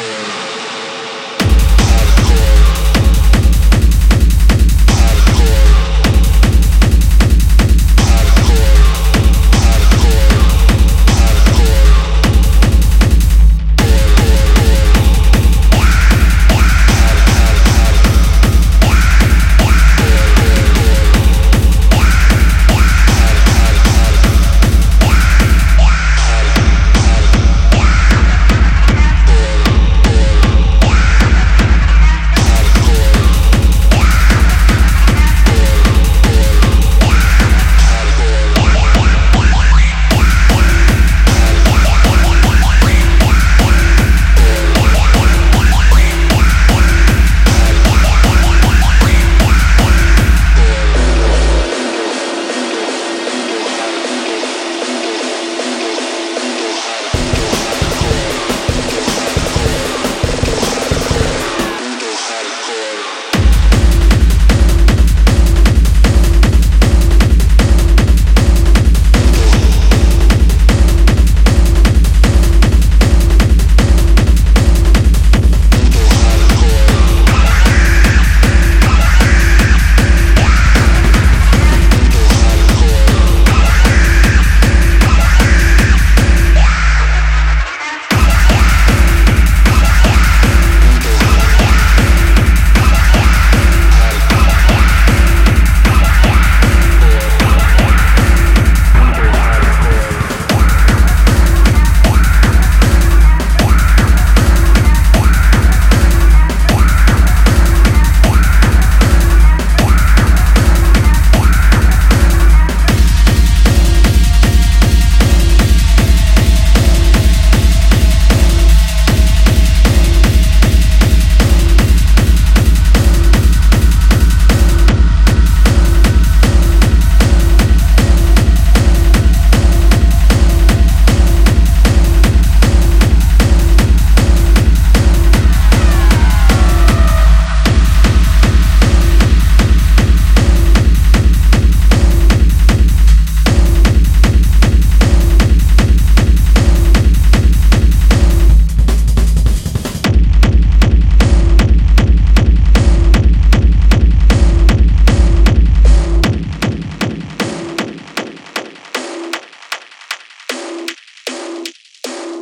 score.